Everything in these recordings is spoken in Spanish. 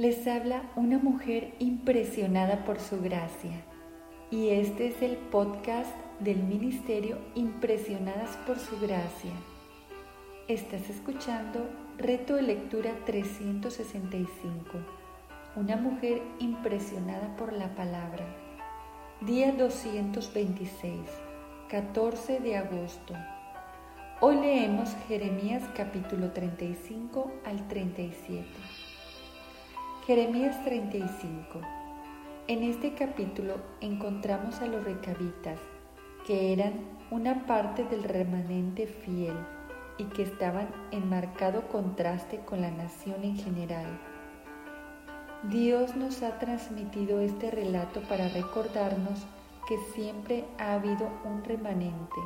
Les habla una mujer impresionada por su gracia y este es el podcast del Ministerio Impresionadas por su gracia. Estás escuchando Reto de Lectura 365, una mujer impresionada por la palabra. Día 226, 14 de agosto. Hoy leemos Jeremías capítulo 35 al 37. Jeremías 35. En este capítulo encontramos a los recabitas, que eran una parte del remanente fiel y que estaban en marcado contraste con la nación en general. Dios nos ha transmitido este relato para recordarnos que siempre ha habido un remanente.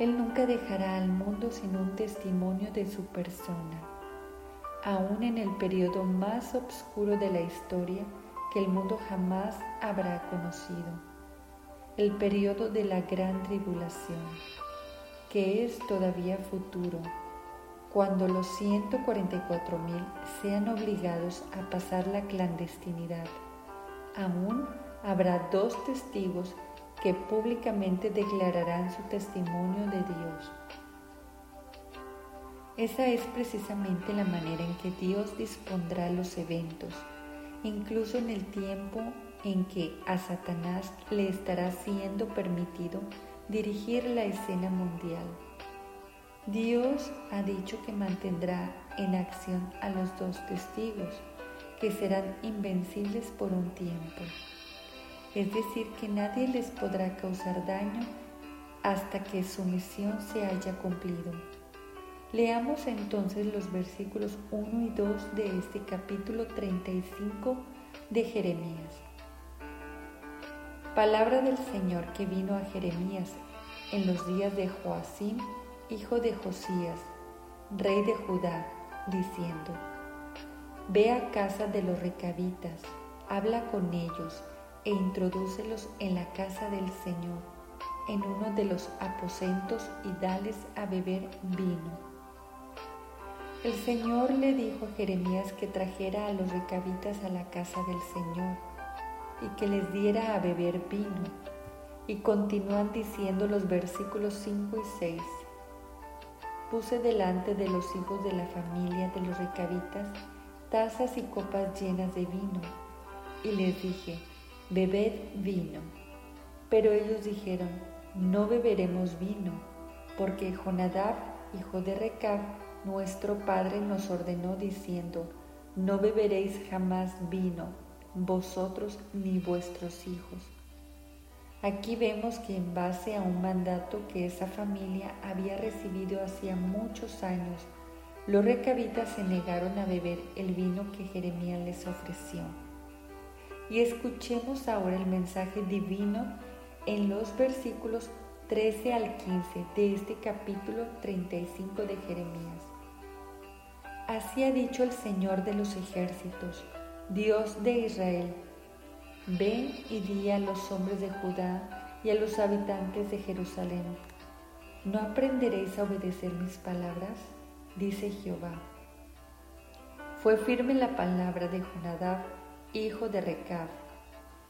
Él nunca dejará al mundo sin un testimonio de su persona aún en el periodo más oscuro de la historia que el mundo jamás habrá conocido, el periodo de la gran tribulación, que es todavía futuro, cuando los 144 mil sean obligados a pasar la clandestinidad. Aún habrá dos testigos que públicamente declararán su testimonio de Dios esa es precisamente la manera en que Dios dispondrá los eventos, incluso en el tiempo en que a Satanás le estará siendo permitido dirigir la escena mundial. Dios ha dicho que mantendrá en acción a los dos testigos, que serán invencibles por un tiempo. Es decir, que nadie les podrá causar daño hasta que su misión se haya cumplido. Leamos entonces los versículos 1 y 2 de este capítulo 35 de Jeremías. Palabra del Señor que vino a Jeremías en los días de Joacim, hijo de Josías, rey de Judá, diciendo, Ve a casa de los recabitas, habla con ellos e introdúcelos en la casa del Señor, en uno de los aposentos y dales a beber vino el Señor le dijo a Jeremías que trajera a los recabitas a la casa del Señor y que les diera a beber vino. Y continúan diciendo los versículos 5 y 6. Puse delante de los hijos de la familia de los recabitas tazas y copas llenas de vino y les dije, bebed vino. Pero ellos dijeron, no beberemos vino, porque Jonadab, hijo de Recab, nuestro Padre nos ordenó diciendo, no beberéis jamás vino, vosotros ni vuestros hijos. Aquí vemos que en base a un mandato que esa familia había recibido hacía muchos años, los recabitas se negaron a beber el vino que Jeremías les ofreció. Y escuchemos ahora el mensaje divino en los versículos 13 al 15 de este capítulo 35 de Jeremías. Así ha dicho el Señor de los ejércitos, Dios de Israel. Ven y di a los hombres de Judá y a los habitantes de Jerusalén. ¿No aprenderéis a obedecer mis palabras? Dice Jehová. Fue firme la palabra de Jonadab, hijo de Recab,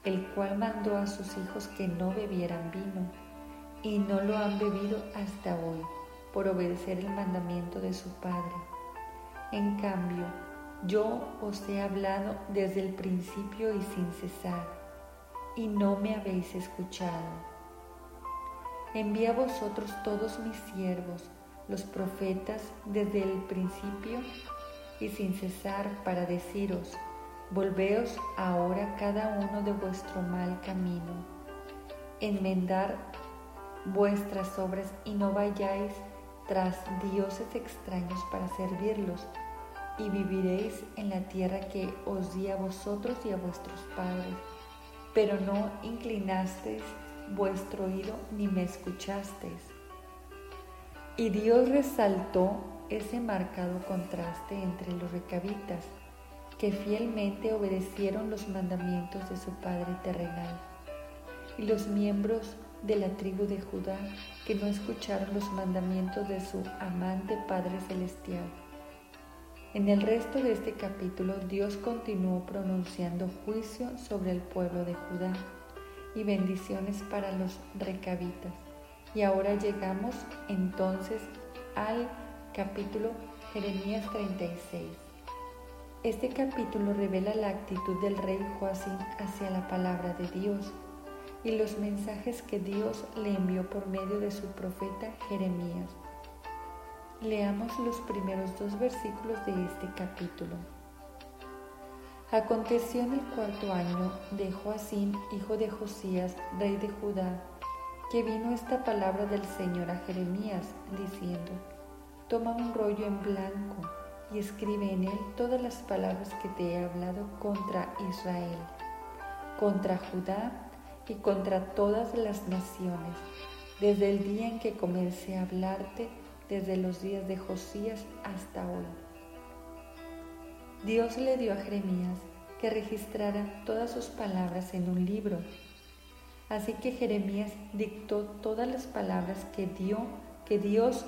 el cual mandó a sus hijos que no bebieran vino, y no lo han bebido hasta hoy, por obedecer el mandamiento de su padre en cambio, yo os he hablado desde el principio y sin cesar, y no me habéis escuchado. Envía a vosotros todos mis siervos, los profetas, desde el principio y sin cesar para deciros, volveos ahora cada uno de vuestro mal camino, enmendar vuestras obras y no vayáis tras dioses extraños para servirlos y viviréis en la tierra que os di a vosotros y a vuestros padres. Pero no inclinasteis vuestro oído ni me escuchasteis. Y Dios resaltó ese marcado contraste entre los recabitas, que fielmente obedecieron los mandamientos de su Padre terrenal, y los miembros de la tribu de Judá, que no escucharon los mandamientos de su amante Padre celestial En el resto de este capítulo Dios continuó pronunciando juicio sobre el pueblo de Judá y bendiciones para los recabitas. Y ahora llegamos entonces al capítulo Jeremías 36. Este capítulo revela la actitud del rey Joacín hacia la palabra de Dios y los mensajes que Dios le envió por medio de su profeta Jeremías. Leamos los primeros dos versículos de este capítulo. Aconteció en el cuarto año de Joacín, hijo de Josías, rey de Judá, que vino esta palabra del Señor a Jeremías, diciendo, Toma un rollo en blanco y escribe en él todas las palabras que te he hablado contra Israel, contra Judá y contra todas las naciones, desde el día en que comencé a hablarte desde los días de Josías hasta hoy. Dios le dio a Jeremías que registrara todas sus palabras en un libro. Así que Jeremías dictó todas las palabras que dio que Dios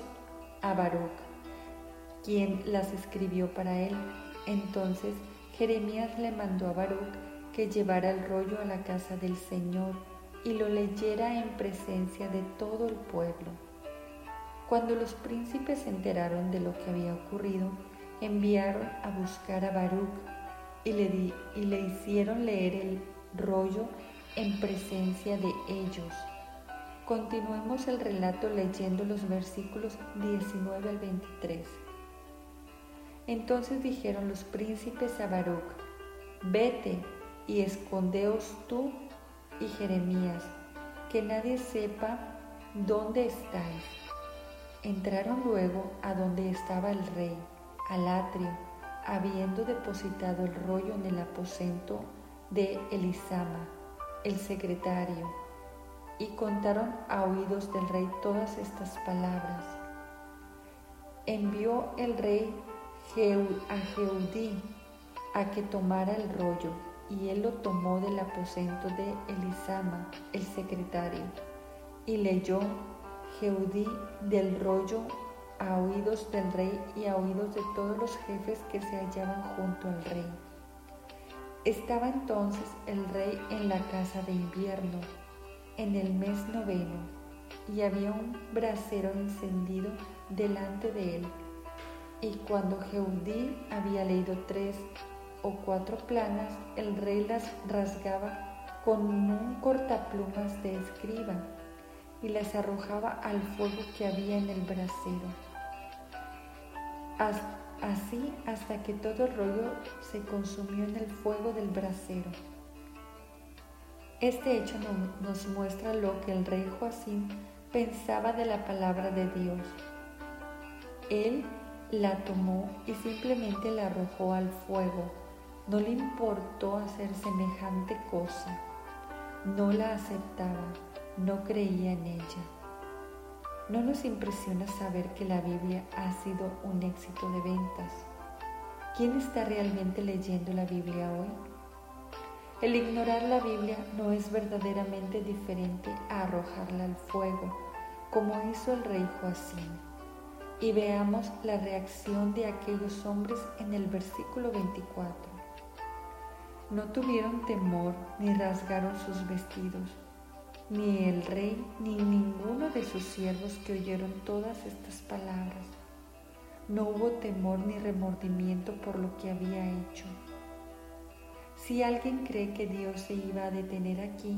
a Baruch, quien las escribió para él. Entonces Jeremías le mandó a Baruch que llevara el rollo a la casa del Señor y lo leyera en presencia de todo el pueblo. Cuando los príncipes se enteraron de lo que había ocurrido, enviaron a buscar a Baruch y le, y le hicieron leer el rollo en presencia de ellos. Continuemos el relato leyendo los versículos 19 al 23. Entonces dijeron los príncipes a Baruch, vete y escondeos tú y Jeremías, que nadie sepa dónde estáis Entraron luego a donde estaba el rey, al atrio, habiendo depositado el rollo en el aposento de Elisama, el secretario, y contaron a oídos del rey todas estas palabras. Envió el rey a Jeudí a que tomara el rollo, y él lo tomó del aposento de Elisama, el secretario, y leyó Jeudí del rollo a oídos del rey y a oídos de todos los jefes que se hallaban junto al rey. Estaba entonces el rey en la casa de invierno, en el mes noveno, y había un brasero encendido delante de él. Y cuando Jeudí había leído tres o cuatro planas, el rey las rasgaba con un cortaplumas de escriba y las arrojaba al fuego que había en el brasero. Así hasta que todo el rollo se consumió en el fuego del brasero. Este hecho nos muestra lo que el rey Joacín pensaba de la palabra de Dios. Él la tomó y simplemente la arrojó al fuego. No le importó hacer semejante cosa. No la aceptaba no creía en ella. No nos impresiona saber que la Biblia ha sido un éxito de ventas. ¿Quién está realmente leyendo la Biblia hoy? El ignorar la Biblia no es verdaderamente diferente a arrojarla al fuego, como hizo el rey Joacín. Y veamos la reacción de aquellos hombres en el versículo 24. No tuvieron temor ni rasgaron sus vestidos ni el rey ni ninguno de sus siervos que oyeron todas estas palabras. No hubo temor ni remordimiento por lo que había hecho. Si alguien cree que Dios se iba a detener aquí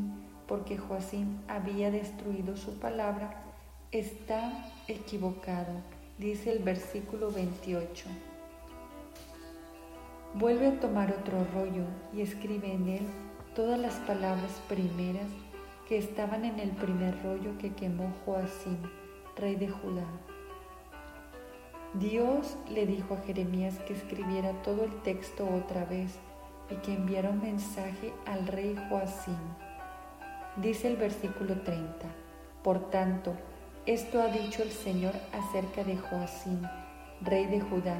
porque Joacín había destruido su palabra, está equivocado, dice el versículo 28. Vuelve a tomar otro rollo y escribe en él todas las palabras primeras que estaban en el primer rollo que quemó Joacim, rey de Judá. Dios le dijo a Jeremías que escribiera todo el texto otra vez y que enviara un mensaje al rey Joacim. Dice el versículo 30, Por tanto, esto ha dicho el Señor acerca de Joacim, rey de Judá.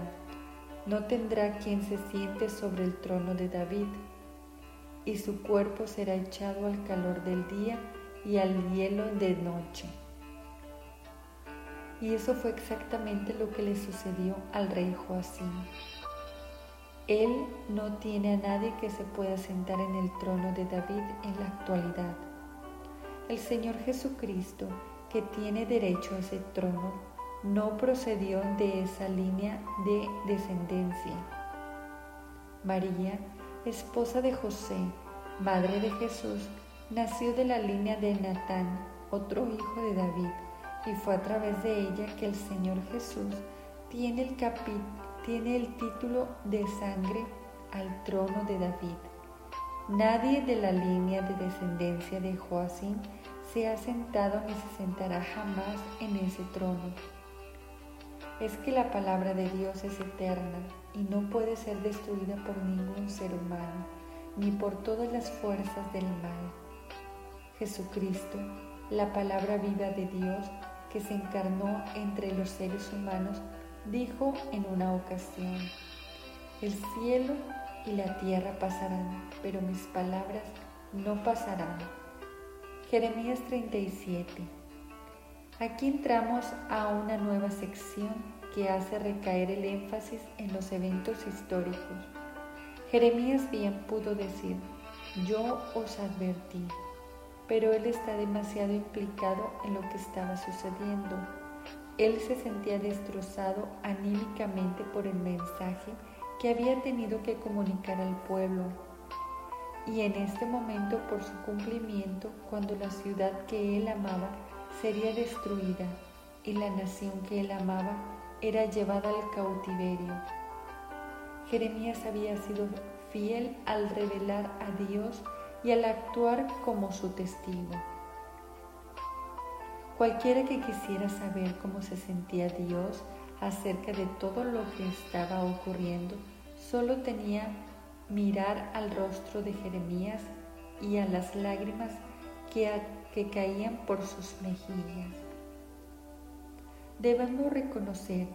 No tendrá quien se siente sobre el trono de David, y su cuerpo será echado al calor del día y al hielo de noche. Y eso fue exactamente lo que le sucedió al rey Joacim. Él no tiene a nadie que se pueda sentar en el trono de David en la actualidad. El Señor Jesucristo, que tiene derecho a ese trono, no procedió de esa línea de descendencia. María, esposa de José, madre de Jesús, nació de la línea de Natán, otro hijo de David, y fue a través de ella que el Señor Jesús tiene el, título de sangre al trono de David. Nadie de la línea de descendencia de Joacín se ha sentado ni se sentará jamás en ese trono. Es que la palabra de Dios es eterna y no puede ser destruida por ningún ser humano, ni por todas las fuerzas del mal. Jesucristo, la palabra viva de Dios que se encarnó entre los seres humanos, dijo en una ocasión, el cielo y la tierra pasarán, pero mis palabras no pasarán. Jeremías 37. Aquí entramos a una nueva sección que hace recaer el énfasis en los eventos históricos. Jeremías bien pudo decir, yo os advertí, pero él está demasiado implicado en lo que estaba sucediendo. Él se sentía destrozado anímicamente por el mensaje que había tenido que comunicar al pueblo. Y en este momento, por su cumplimiento, cuando la ciudad que él amaba sería destruida y la nación que él amaba era llevada al cautiverio. Jeremías había sido fiel al revelar a Dios y al actuar como su testigo. Cualquiera que quisiera saber cómo se sentía Dios acerca de todo lo que estaba ocurriendo, solo tenía mirar al rostro de Jeremías y a las lágrimas que, caían por sus mejillas. Debemos reconocer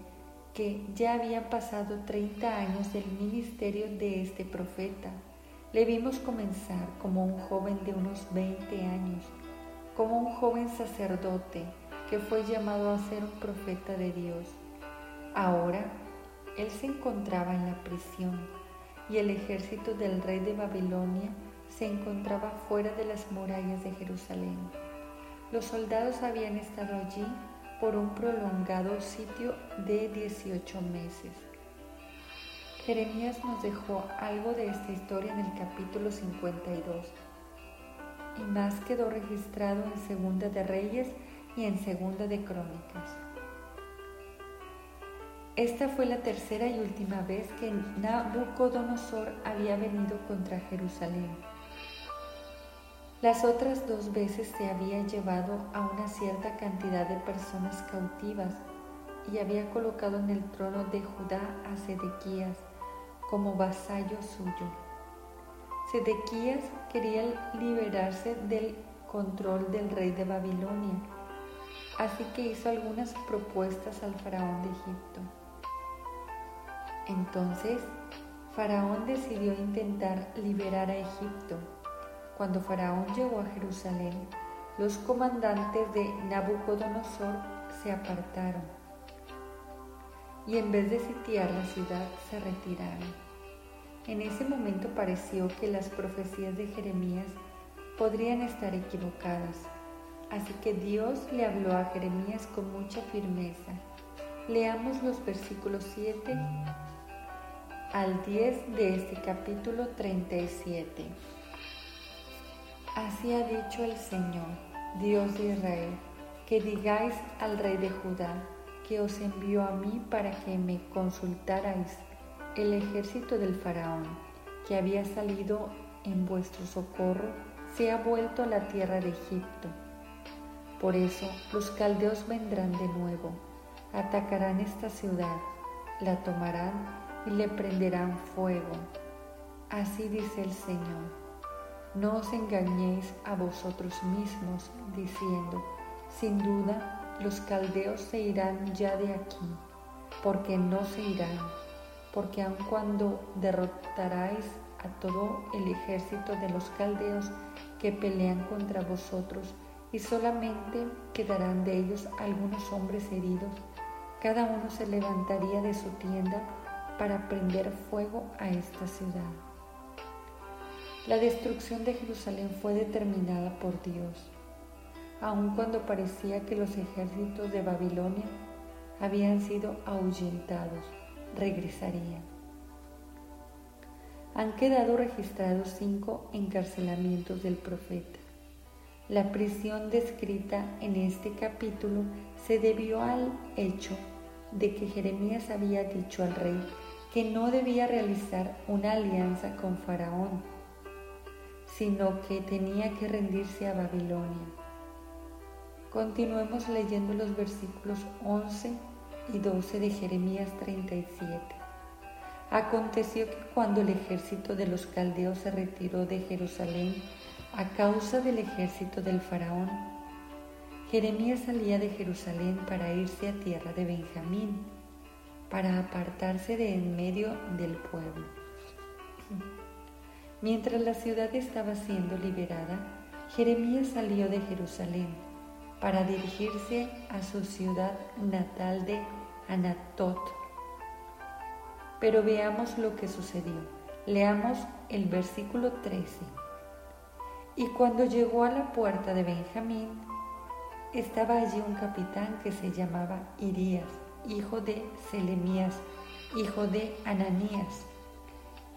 que ya habían pasado 30 años del ministerio de este profeta. Le vimos comenzar como un joven de unos 20 años, como un joven sacerdote que fue llamado a ser un profeta de Dios. Ahora, él se encontraba en la prisión y el ejército del rey de Babilonia se encontraba fuera de las murallas de Jerusalén. Los soldados habían estado allí por un prolongado sitio de 18 meses. Jeremías nos dejó algo de esta historia en el capítulo 52 y más quedó registrado en Segunda de Reyes y en Segunda de Crónicas. Esta fue la tercera y última vez que Nabucodonosor había venido contra Jerusalén. Las otras dos veces se había llevado a una cierta cantidad de personas cautivas y había colocado en el trono de Judá a Sedequías como vasallo suyo. Sedequías quería liberarse del control del rey de Babilonia, así que hizo algunas propuestas al faraón de Egipto. Entonces, Faraón decidió intentar liberar a Egipto cuando Faraón llegó a Jerusalén, los comandantes de Nabucodonosor se apartaron y en vez de sitiar la ciudad se retiraron. En ese momento pareció que las profecías de Jeremías podrían estar equivocadas, así que Dios le habló a Jeremías con mucha firmeza. Leamos los versículos 7 al 10 de este capítulo 37. Así ha dicho el Señor, Dios de Israel, que digáis al rey de Judá, que os envió a mí para que me consultarais el ejército del faraón, que había salido en vuestro socorro, se ha vuelto a la tierra de Egipto. Por eso los caldeos vendrán de nuevo, atacarán esta ciudad, la tomarán y le prenderán fuego. Así dice el Señor no os engañéis a vosotros mismos diciendo, sin duda los caldeos se irán ya de aquí, porque no se irán, porque aun cuando derrotaráis a todo el ejército de los caldeos que pelean contra vosotros, y solamente quedarán de ellos algunos hombres heridos, cada uno se levantaría de su tienda para prender fuego a esta ciudad. La destrucción de Jerusalén fue determinada por Dios, aun cuando parecía que los ejércitos de Babilonia habían sido ahuyentados, regresarían. Han quedado registrados cinco encarcelamientos del profeta. La prisión descrita en este capítulo se debió al hecho de que Jeremías había dicho al rey que no debía realizar una alianza con Faraón, sino que tenía que rendirse a Babilonia. Continuemos leyendo los versículos 11 y 12 de Jeremías 37. Aconteció que cuando el ejército de los caldeos se retiró de Jerusalén a causa del ejército del faraón, Jeremías salía de Jerusalén para irse a tierra de Benjamín, para apartarse de en medio del pueblo. Mientras la ciudad estaba siendo liberada, Jeremías salió de Jerusalén para dirigirse a su ciudad natal de Anatot. Pero veamos lo que sucedió. Leamos el versículo 13. Y cuando llegó a la puerta de Benjamín, estaba allí un capitán que se llamaba Irías, hijo de Selemías, hijo de Ananías,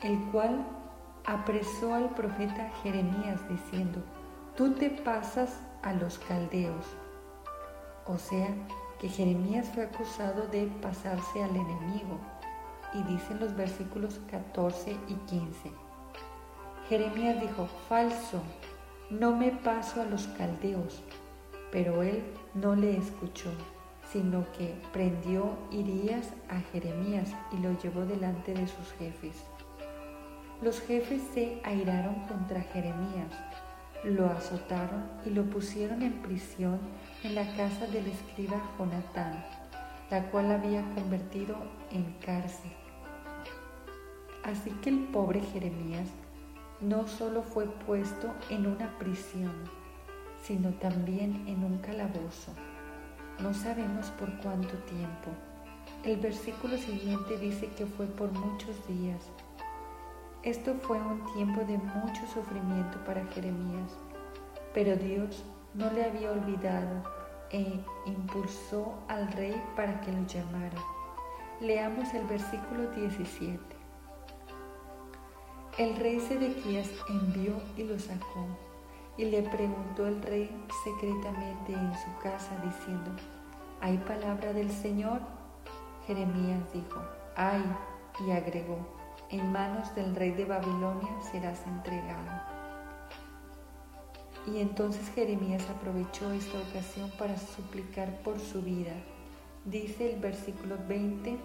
el cual apresó al profeta Jeremías diciendo, tú te pasas a los caldeos. O sea, que Jeremías fue acusado de pasarse al enemigo. Y dicen los versículos 14 y 15. Jeremías dijo, falso, no me paso a los caldeos. Pero él no le escuchó, sino que prendió Irías a Jeremías y lo llevó delante de sus jefes. Los jefes se airaron contra Jeremías, lo azotaron y lo pusieron en prisión en la casa del escriba Jonatán, la cual había convertido en cárcel. Así que el pobre Jeremías no solo fue puesto en una prisión, sino también en un calabozo. No sabemos por cuánto tiempo. El versículo siguiente dice que fue por muchos días esto fue un tiempo de mucho sufrimiento para Jeremías, pero Dios no le había olvidado e impulsó al rey para que lo llamara. Leamos el versículo 17. El rey Sedequías envió y lo sacó, y le preguntó el rey secretamente en su casa, diciendo, ¿hay palabra del Señor? Jeremías dijo, hay, y agregó, en manos del rey de Babilonia serás entregado. Y entonces Jeremías aprovechó esta ocasión para suplicar por su vida. Dice el versículo 20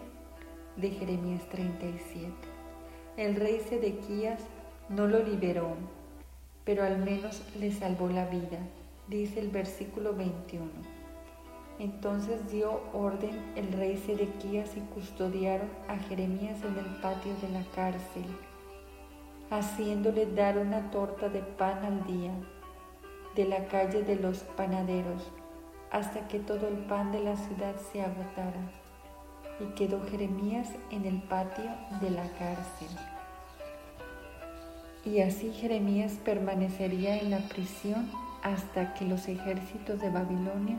de Jeremías 37. El rey Sedequías no lo liberó, pero al menos le salvó la vida. Dice el versículo 21. Entonces dio orden el rey Sedequías y custodiaron a Jeremías en el patio de la cárcel, haciéndole dar una torta de pan al día de la calle de los panaderos, hasta que todo el pan de la ciudad se agotara. Y quedó Jeremías en el patio de la cárcel. Y así Jeremías permanecería en la prisión hasta que los ejércitos de Babilonia